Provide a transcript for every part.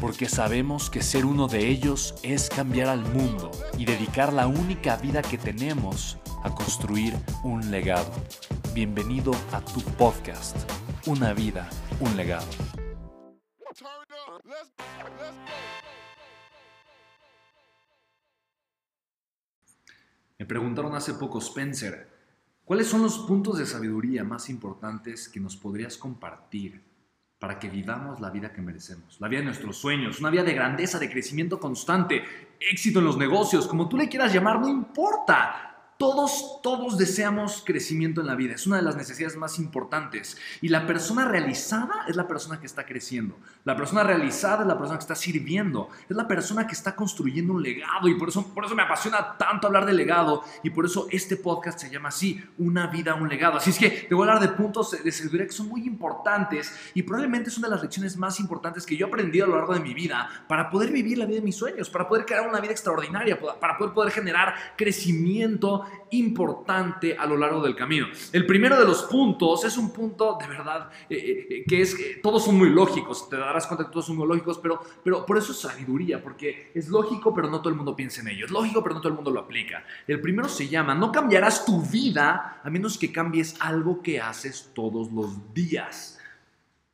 porque sabemos que ser uno de ellos es cambiar al mundo y dedicar la única vida que tenemos a construir un legado. Bienvenido a tu podcast, Una vida, un legado. Me preguntaron hace poco, Spencer, ¿cuáles son los puntos de sabiduría más importantes que nos podrías compartir para que vivamos la vida que merecemos, la vida de nuestros sueños, una vida de grandeza, de crecimiento constante, éxito en los negocios, como tú le quieras llamar, no importa. Todos, todos deseamos crecimiento en la vida, es una de las necesidades más importantes. Y la persona realizada es la persona que está creciendo. La persona realizada es la persona que está sirviendo, es la persona que está construyendo un legado. Y por eso, por eso me apasiona tanto hablar de legado. Y por eso este podcast se llama así, Una vida, un legado. Así es que te voy a hablar de puntos de sabiduría que son muy importantes y probablemente es una de las lecciones más importantes que yo he aprendido a lo largo de mi vida para poder vivir la vida de mis sueños, para poder crear una vida extraordinaria, para poder, poder generar crecimiento importante a lo largo del camino. El primero de los puntos es un punto de verdad eh, eh, eh, que es, todos son muy lógicos, te darás cuenta que todos son muy lógicos, pero, pero por eso es sabiduría, porque es lógico, pero no todo el mundo piensa en ello. Es lógico, pero no todo el mundo lo aplica. El primero se llama, no cambiarás tu vida a menos que cambies algo que haces todos los días.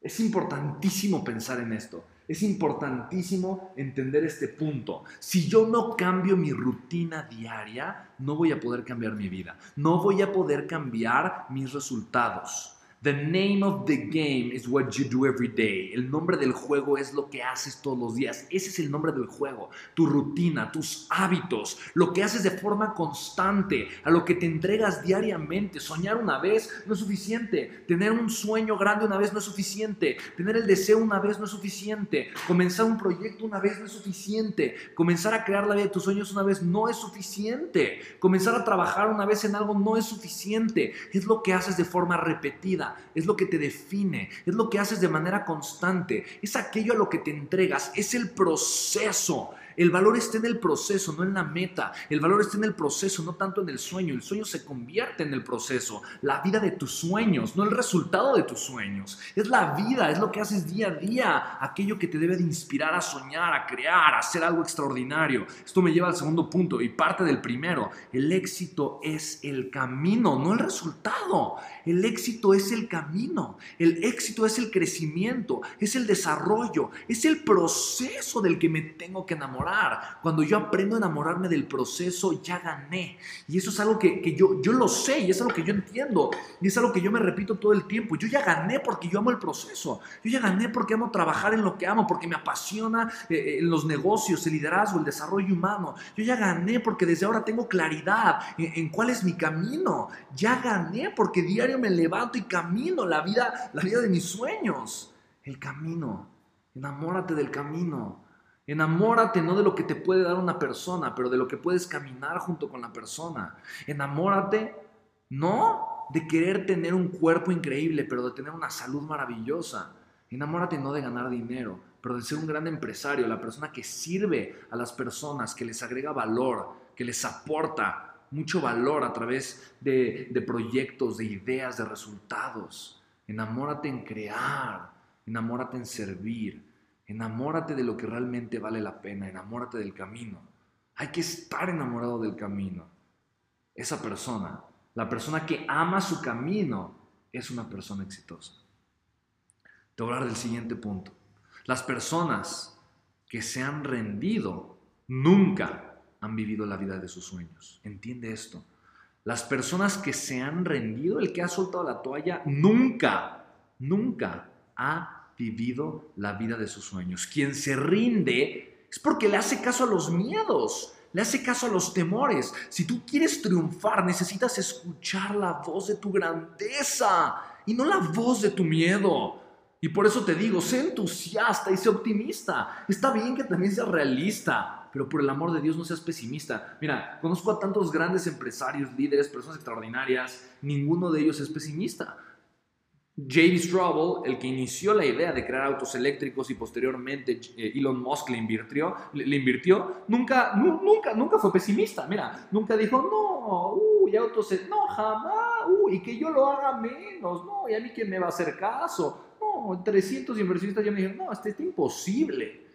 Es importantísimo pensar en esto. Es importantísimo entender este punto. Si yo no cambio mi rutina diaria, no voy a poder cambiar mi vida. No voy a poder cambiar mis resultados. The name of the game is what you do every day. El nombre del juego es lo que haces todos los días. Ese es el nombre del juego. Tu rutina, tus hábitos, lo que haces de forma constante, a lo que te entregas diariamente. Soñar una vez no es suficiente. Tener un sueño grande una vez no es suficiente. Tener el deseo una vez no es suficiente. Comenzar un proyecto una vez no es suficiente. Comenzar a crear la vida de tus sueños una vez no es suficiente. Comenzar a trabajar una vez en algo no es suficiente. Es lo que haces de forma repetida es lo que te define, es lo que haces de manera constante, es aquello a lo que te entregas, es el proceso. El valor está en el proceso, no en la meta. El valor está en el proceso, no tanto en el sueño. El sueño se convierte en el proceso. La vida de tus sueños, no el resultado de tus sueños. Es la vida, es lo que haces día a día. Aquello que te debe de inspirar a soñar, a crear, a hacer algo extraordinario. Esto me lleva al segundo punto y parte del primero. El éxito es el camino, no el resultado. El éxito es el camino. El éxito es el crecimiento, es el desarrollo, es el proceso del que me tengo que enamorar cuando yo aprendo a enamorarme del proceso, ya gané. Y eso es algo que, yo, yo lo sé y es algo que yo entiendo. Y es algo que yo me repito todo el tiempo. Yo ya gané porque yo amo el proceso. Yo ya gané porque amo trabajar en lo que amo, porque me apasiona eh, eh, en los negocios, el liderazgo, el desarrollo humano. Yo ya gané porque desde ahora tengo claridad en, en cuál es mi camino. Ya gané porque diario me levanto y camino la vida, la vida de mis sueños. El camino. Enamórate del camino. Enamórate no de lo que te puede dar una persona, pero de lo que puedes caminar junto con la persona. Enamórate no de querer tener un cuerpo increíble, pero de tener una salud maravillosa. Enamórate no de ganar dinero, pero de ser un gran empresario, la persona que sirve a las personas, que les agrega valor, que les aporta mucho valor a través de, proyectos, de ideas, de resultados. Enamórate en crear, enamórate en servir, Enamórate de lo que realmente vale la pena, enamórate del camino. Hay que estar enamorado del camino. Esa persona, la persona que ama su camino, es una persona exitosa. Te voy a hablar del siguiente punto. Las personas que se han rendido nunca han vivido la vida de sus sueños. Entiende esto. Las personas que se han rendido, el que ha soltado la toalla, nunca, nunca ha vivido la vida de sus sueños. Quien se rinde es porque le hace caso a los miedos, le hace caso a los temores. Si tú quieres triunfar, necesitas escuchar la voz de tu grandeza y no la voz de tu miedo. Y por eso te digo, sé entusiasta y sé optimista. Está bien que también seas realista, pero por el amor de Dios no seas pesimista. Mira, conozco a tantos grandes empresarios, líderes, personas extraordinarias, ninguno de ellos es pesimista. J.D. Straubel, el que inició la idea de crear autos eléctricos y posteriormente eh, Elon Musk le invirtió, le, invirtió nunca, nunca, nunca fue pesimista. Mira, nunca dijo, no, uy, autos, no, jamás, uy, que yo lo haga menos, no, y a mí quién me va a hacer caso. No, 300 inversionistas ya me dijeron, no, este es imposible.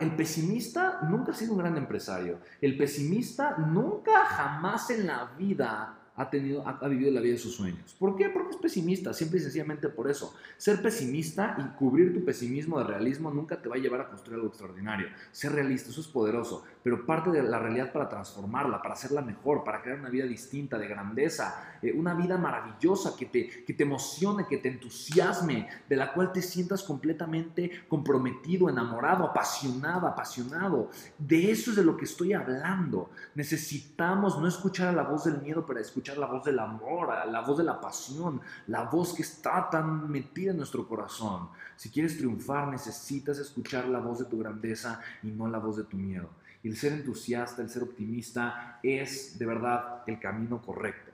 El pesimista nunca ha sido un gran empresario. El pesimista nunca jamás en la vida ha, tenido, ha, vivido la vida de sus sueños. ¿Por qué? Porque es pesimista, simple y sencillamente por eso. Ser pesimista y cubrir tu pesimismo de realismo nunca te va a llevar a construir algo extraordinario. Ser realista, eso es poderoso, pero parte de la realidad para transformarla, para hacerla mejor, para crear una vida distinta, de grandeza, eh, una vida maravillosa que te, que te emocione, que te entusiasme, de la cual te sientas completamente comprometido, enamorado, apasionado, apasionado. De eso es de lo que estoy hablando. Necesitamos no escuchar a la voz del miedo para escuchar la voz del amor, la voz de la pasión, la voz que está tan metida en nuestro corazón. Si quieres triunfar, necesitas escuchar la voz de tu grandeza y no la voz de tu miedo. Y el ser entusiasta, el ser optimista, es de verdad el camino correcto.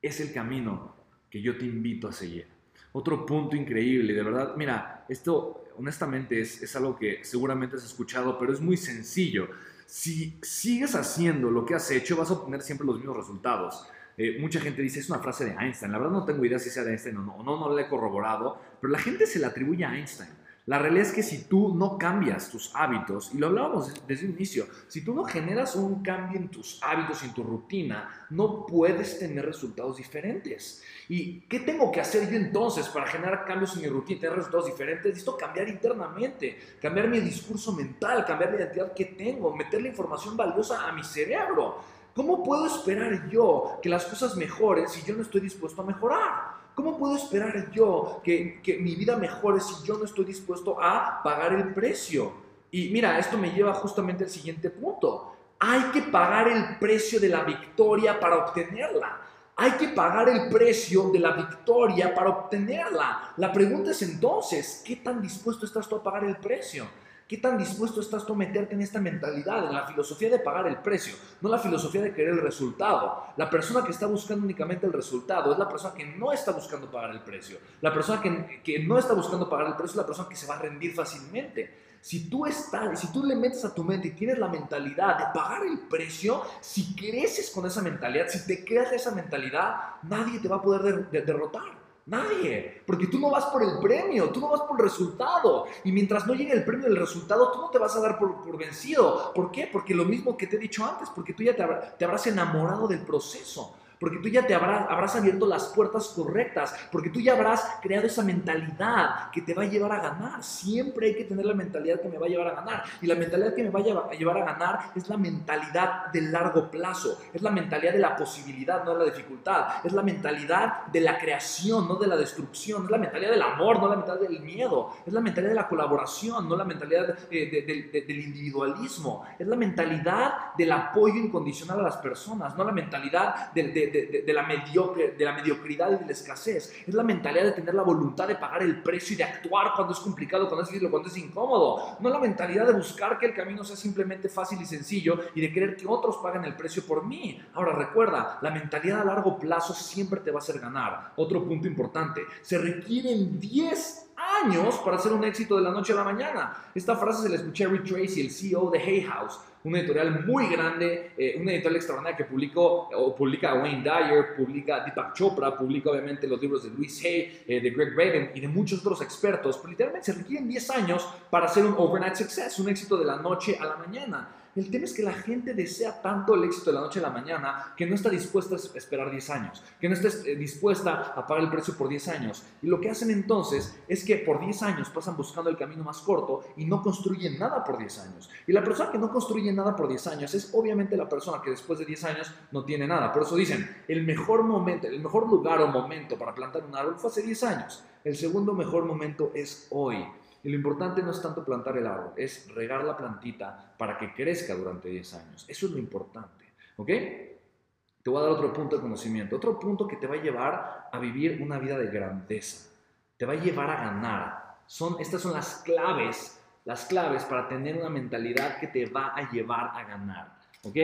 Es el camino que yo te invito a seguir. Otro punto increíble, de verdad, mira, esto honestamente es, es algo que seguramente has escuchado, pero es muy sencillo. Si sigues haciendo lo que has hecho, vas a obtener siempre los mismos resultados. Eh, mucha gente dice, es una frase de Einstein. La verdad no tengo idea si sea de Einstein o no, no, no la he corroborado, pero la gente se la atribuye a Einstein. La realidad es que si tú no cambias tus hábitos, y lo hablábamos desde el inicio, si tú no generas un cambio en tus hábitos en tu rutina, no puedes tener resultados diferentes. ¿Y qué tengo que hacer yo entonces para generar cambios en mi rutina y tener resultados diferentes? Necesito cambiar internamente, cambiar mi discurso mental, cambiar la identidad que tengo, meter la información valiosa a mi cerebro. ¿Cómo puedo esperar yo que las cosas mejoren si yo no estoy dispuesto a mejorar? ¿Cómo puedo esperar yo que, mi vida mejore si yo no estoy dispuesto a pagar el precio? Y mira, esto me lleva justamente al siguiente punto. Hay que pagar el precio de la victoria para obtenerla. Hay que pagar el precio de la victoria para obtenerla. La pregunta es entonces, ¿qué tan dispuesto estás tú a pagar el precio? ¿Qué tan dispuesto estás tú a meterte en esta mentalidad, en la filosofía de pagar el precio, no la filosofía de querer el resultado? La persona que está buscando únicamente el resultado es la persona que no está buscando pagar el precio. La persona que, que no está buscando pagar el precio es la persona que se va a rendir fácilmente. Si tú estás, si tú le metes a tu mente y tienes la mentalidad de pagar el precio, si creces con esa mentalidad, si te creas esa mentalidad, nadie te va a poder derrotar. Nadie, porque tú no vas por el premio, tú no vas por el resultado. Y mientras no llegue el premio del resultado, tú no te vas a dar por, por vencido. ¿Por qué? Porque lo mismo que te he dicho antes, porque tú ya te, te habrás enamorado del proceso porque tú ya te habrás, habrás, abierto las puertas correctas, porque tú ya habrás creado esa mentalidad que te va a llevar a ganar. Siempre hay que tener la mentalidad que me va a llevar a ganar. Y la mentalidad que me va a llevar a ganar es la mentalidad del largo plazo, es la mentalidad de la posibilidad, no de la dificultad, es la mentalidad de la creación, no de la destrucción, es la mentalidad del amor, no la mentalidad del miedo, es la mentalidad de la colaboración, no la mentalidad eh, del individualismo, es la mentalidad del apoyo incondicional a las personas, no la mentalidad del de, la mediocre, de la mediocridad y de la escasez. Es la mentalidad de tener la voluntad de pagar el precio y de actuar cuando es complicado, cuando es difícil, cuando es incómodo. No la mentalidad de buscar que el camino sea simplemente fácil y sencillo y de querer que otros paguen el precio por mí. Ahora recuerda, la mentalidad a largo plazo siempre te va a hacer ganar. Otro punto importante, se requieren 10 años para hacer un éxito de la noche a la mañana. Esta frase se la escuché a Rick Tracy, el CEO de Hay House, una editorial muy grande, eh, una editorial extraordinaria que publicó, o publica Wayne Dyer, publica Deepak Chopra, publica obviamente los libros de Louis Hay, eh, de Greg Raven y de muchos otros expertos, pero literalmente se requieren 10 años para hacer un overnight success, un éxito de la noche a la mañana. El tema es que la gente desea tanto el éxito de la noche a la mañana que no está dispuesta a esperar 10 años, que no está eh, dispuesta a pagar el precio por 10 años. Y lo que hacen entonces es que por 10 años pasan buscando el camino más corto y no construyen nada por 10 años. Y la persona que no construye nada por 10 años es obviamente la persona que después de 10 años no tiene nada. Por eso dicen, el mejor momento, el mejor lugar o momento para plantar un árbol fue hace 10 años. El segundo mejor momento es hoy. Y lo importante no es tanto plantar el árbol, es regar la plantita para que crezca durante 10 años. Eso es lo importante. ¿Ok? Te voy a dar otro punto de conocimiento, otro punto que te va a llevar a vivir una vida de grandeza. Te va a llevar a ganar. Son, estas son las claves, las claves para tener una mentalidad que te va a llevar a ganar. ¿Ok?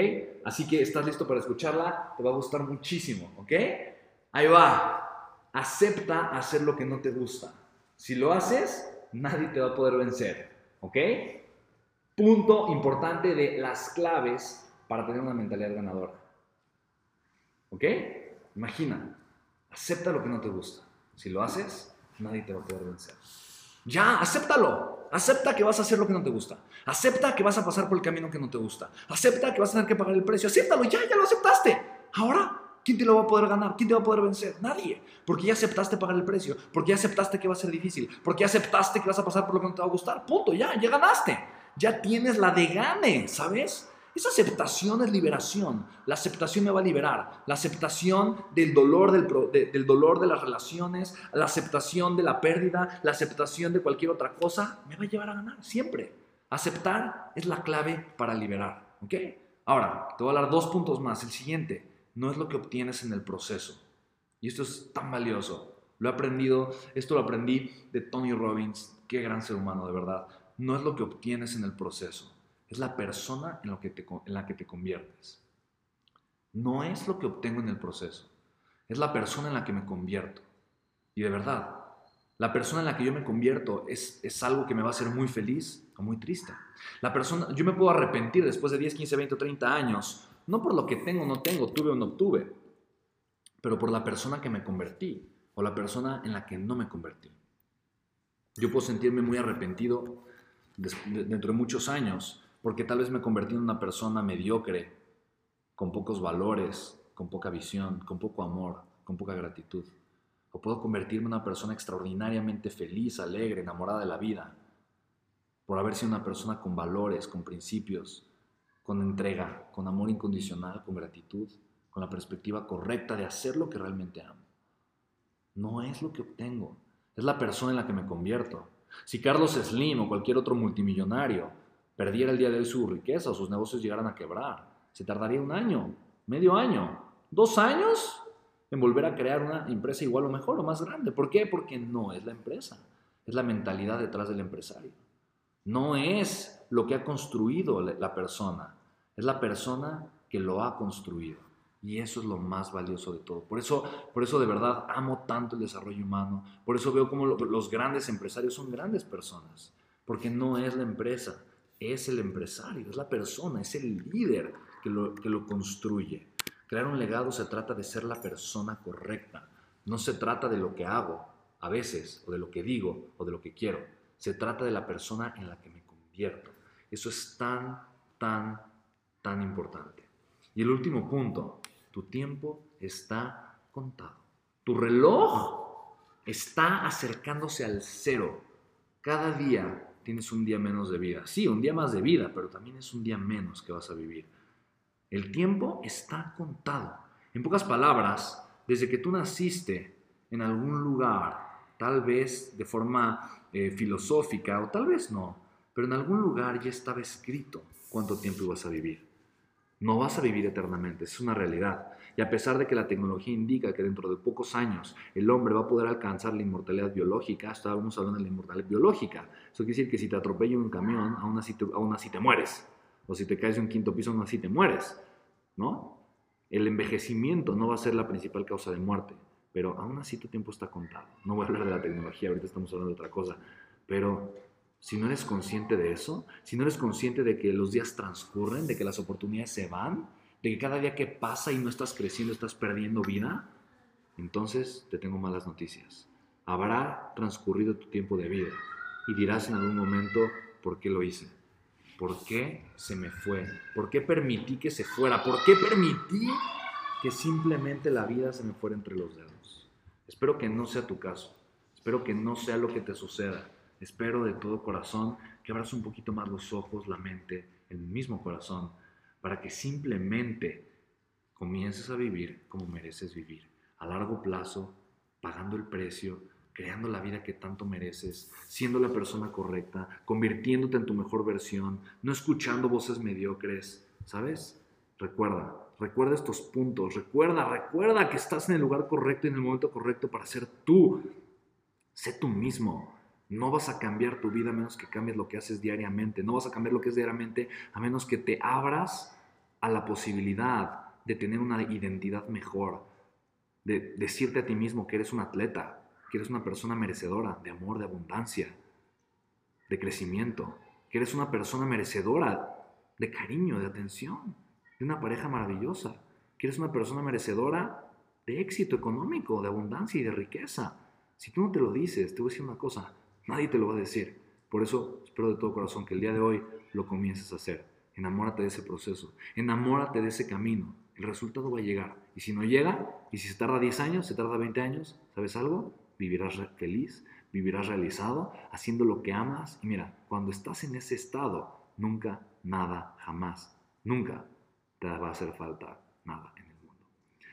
Así que estás listo para escucharla, te va a gustar muchísimo. ¿Ok? Ahí va. Acepta hacer lo que no te gusta. Si lo haces, nadie te va a poder vencer. ¿Ok? Punto importante de las claves para tener una mentalidad ganadora. ¿Ok? Imagina, acepta lo que no te gusta. Si lo haces, nadie te va a poder vencer. Ya, acéptalo. Acepta que vas a hacer lo que no te gusta. Acepta que vas a pasar por el camino que no te gusta. Acepta que vas a tener que pagar el precio. Acéptalo, ya, ya lo aceptaste. Ahora ¿Quién te lo va a poder ganar? ¿Quién te va a poder vencer? Nadie. Porque ya aceptaste pagar el precio. Porque ya aceptaste que va a ser difícil. Porque ya aceptaste que vas a pasar por lo que no te va a gustar. Punto. Ya, ya ganaste. Ya tienes la de gane, ¿sabes? Esa aceptación es liberación. La aceptación me va a liberar. La aceptación del dolor, del, del dolor de las relaciones, la aceptación de la pérdida, la aceptación de cualquier otra cosa, me va a llevar a ganar. Siempre. Aceptar es la clave para liberar. ¿Ok? Ahora, te voy a dar dos puntos más. El siguiente no es lo que obtienes en el proceso. Y esto es tan valioso. Lo he aprendido, esto lo aprendí de Tony Robbins, qué gran ser humano, de verdad. No es lo que obtienes en el proceso, es la persona en, la que te conviertes. No es lo que obtengo en el proceso, es la persona en la que me convierto. Y de verdad, la persona en la que yo me convierto es, es algo que me va a hacer muy feliz o muy triste. La persona, yo me puedo arrepentir después de 10, 15, 20 o 30 años no por lo que tengo o no tengo, tuve o no tuve, pero por la persona que me convertí o la persona en la que no me convertí. Yo puedo sentirme muy arrepentido dentro de muchos años porque tal vez me convertí en una persona mediocre, con pocos valores, con poca visión, con poco amor, con poca gratitud. O puedo convertirme en una persona extraordinariamente feliz, alegre, enamorada de la vida, por haber sido una persona con valores, con principios, con entrega, con amor incondicional, con gratitud, con la perspectiva correcta de hacer lo que realmente amo. No es lo que obtengo, es la persona en la que me convierto. Si Carlos Slim o cualquier otro multimillonario perdiera el día de hoy su riqueza o sus negocios llegaran a quebrar, se tardaría un año, medio año, dos años en volver a crear una empresa igual o mejor o más grande. ¿Por qué? Porque no es la empresa, es la mentalidad detrás del empresario. No es lo que ha construido la persona, es la persona que lo ha construido. Y eso es lo más valioso de todo. Por eso, por eso de verdad amo tanto el desarrollo humano. Por eso veo como los grandes empresarios son grandes personas. Porque no es la empresa, es el empresario, es la persona, es el líder que lo, que lo construye. Crear un legado se trata de ser la persona correcta. No se trata de lo que hago a veces, o de lo que digo, o de lo que quiero se trata de la persona en la que me convierto. Eso es tan, tan, tan importante. Y el último punto, tu tiempo está contado. Tu reloj está acercándose al cero. Cada día tienes un día menos de vida. Sí, un día más de vida, pero también es un día menos que vas a vivir. El tiempo está contado. En pocas palabras, desde que tú naciste en algún lugar, tal vez de forma eh, filosófica, o tal vez no, pero en algún lugar ya estaba escrito cuánto tiempo ibas a vivir. No vas a vivir eternamente, es una realidad. Y a pesar de que la tecnología indica que dentro de pocos años el hombre va a poder alcanzar la inmortalidad biológica, estábamos hablando de la inmortalidad biológica. Eso quiere decir que si te atropella un camión, aún así te, aún así te mueres. O si te caes de un quinto piso, aún así te mueres. ¿No? El envejecimiento no va a ser la principal causa de muerte pero aún así tu tiempo está contado. No voy a hablar de la tecnología, ahorita estamos hablando de otra cosa, pero si no eres consciente de eso, si no eres consciente de que los días transcurren, de que las oportunidades se van, de que cada día que pasa y no estás creciendo estás perdiendo vida, entonces te tengo malas noticias. Habrá transcurrido tu tiempo de vida y dirás en algún momento por qué lo hice. ¿por qué se me fue? ¿Por qué permití que se fuera? ¿Por qué permití que simplemente la vida se me fuera entre los dedos? Espero que no sea tu caso. Espero que no sea lo que te suceda. Espero de todo corazón que abras un poquito más los ojos, la mente, el mismo corazón, para que simplemente comiences a vivir como mereces vivir, a largo plazo, pagando el precio, creando la vida que tanto mereces, siendo la persona correcta, convirtiéndote en tu mejor versión, no escuchando voces mediocres, ¿sabes? Recuerda, recuerda estos puntos, recuerda, recuerda que estás en el lugar correcto y en el momento correcto para ser tú. Sé tú mismo. No vas a cambiar tu vida a menos que cambies lo que haces diariamente. No vas a cambiar lo que es diariamente a menos que te abras a la posibilidad de tener una identidad mejor, de decirte a ti mismo que eres un atleta, que eres una persona merecedora de amor, de abundancia, de crecimiento, que eres una persona merecedora de cariño, de atención, de una pareja maravillosa, que eres una persona merecedora de éxito económico, de abundancia y de riqueza. Si tú no te lo dices, te voy a decir una cosa, nadie te lo va a decir. Por eso espero de todo corazón que el día de hoy lo comiences a hacer. Enamórate de ese proceso, enamórate de ese camino. El resultado va a llegar. Y si no llega, y si se tarda 10 años, se tarda 20 años, ¿sabes algo? vivirás feliz, vivirás realizado, haciendo lo que amas. Y mira, cuando estás en ese estado, nunca, nada, jamás, nunca te va a hacer falta nada en el mundo.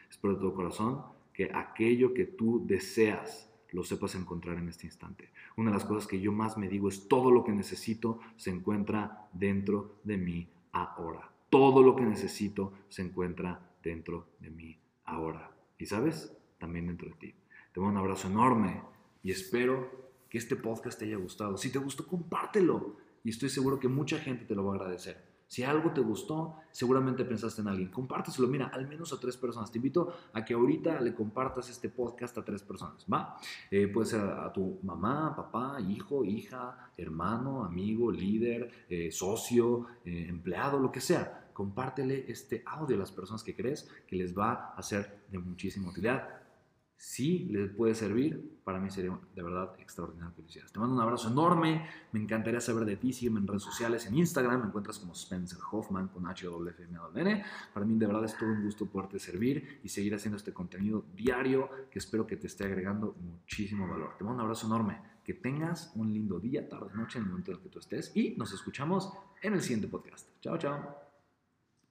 Espero de todo corazón que aquello que tú deseas lo sepas encontrar en este instante. Una de las cosas que yo más me digo es todo lo que necesito se encuentra dentro de mí ahora. Todo lo que necesito se encuentra dentro de mí ahora. Y sabes, también dentro de ti. Te mando un abrazo enorme y espero que este podcast te haya gustado. Si te gustó, compártelo y estoy seguro que mucha gente te lo va a agradecer. Si algo te gustó, seguramente pensaste en alguien. Compárteselo, mira, al menos a tres personas. Te invito a que ahorita le compartas este podcast a tres personas, ¿va? Eh, puede ser a, tu mamá, papá, hijo, hija, hermano, amigo, líder, eh, socio, eh, empleado, lo que sea. Compártele este audio a las personas que crees que les va a ser de muchísima utilidad si les puede servir, para mí sería de verdad extraordinario que lo hicieras. Te mando un abrazo enorme, me encantaría saber de ti, sígueme en redes sociales, en Instagram, me encuentras como Spencer Hoffman con H W F M N. Para mí de verdad es todo un gusto poderte servir y seguir haciendo este contenido diario que espero que te esté agregando muchísimo valor. Te mando un abrazo enorme, que tengas un lindo día, tarde, noche en el momento en el que tú estés y nos escuchamos en el siguiente podcast. Chao, chao.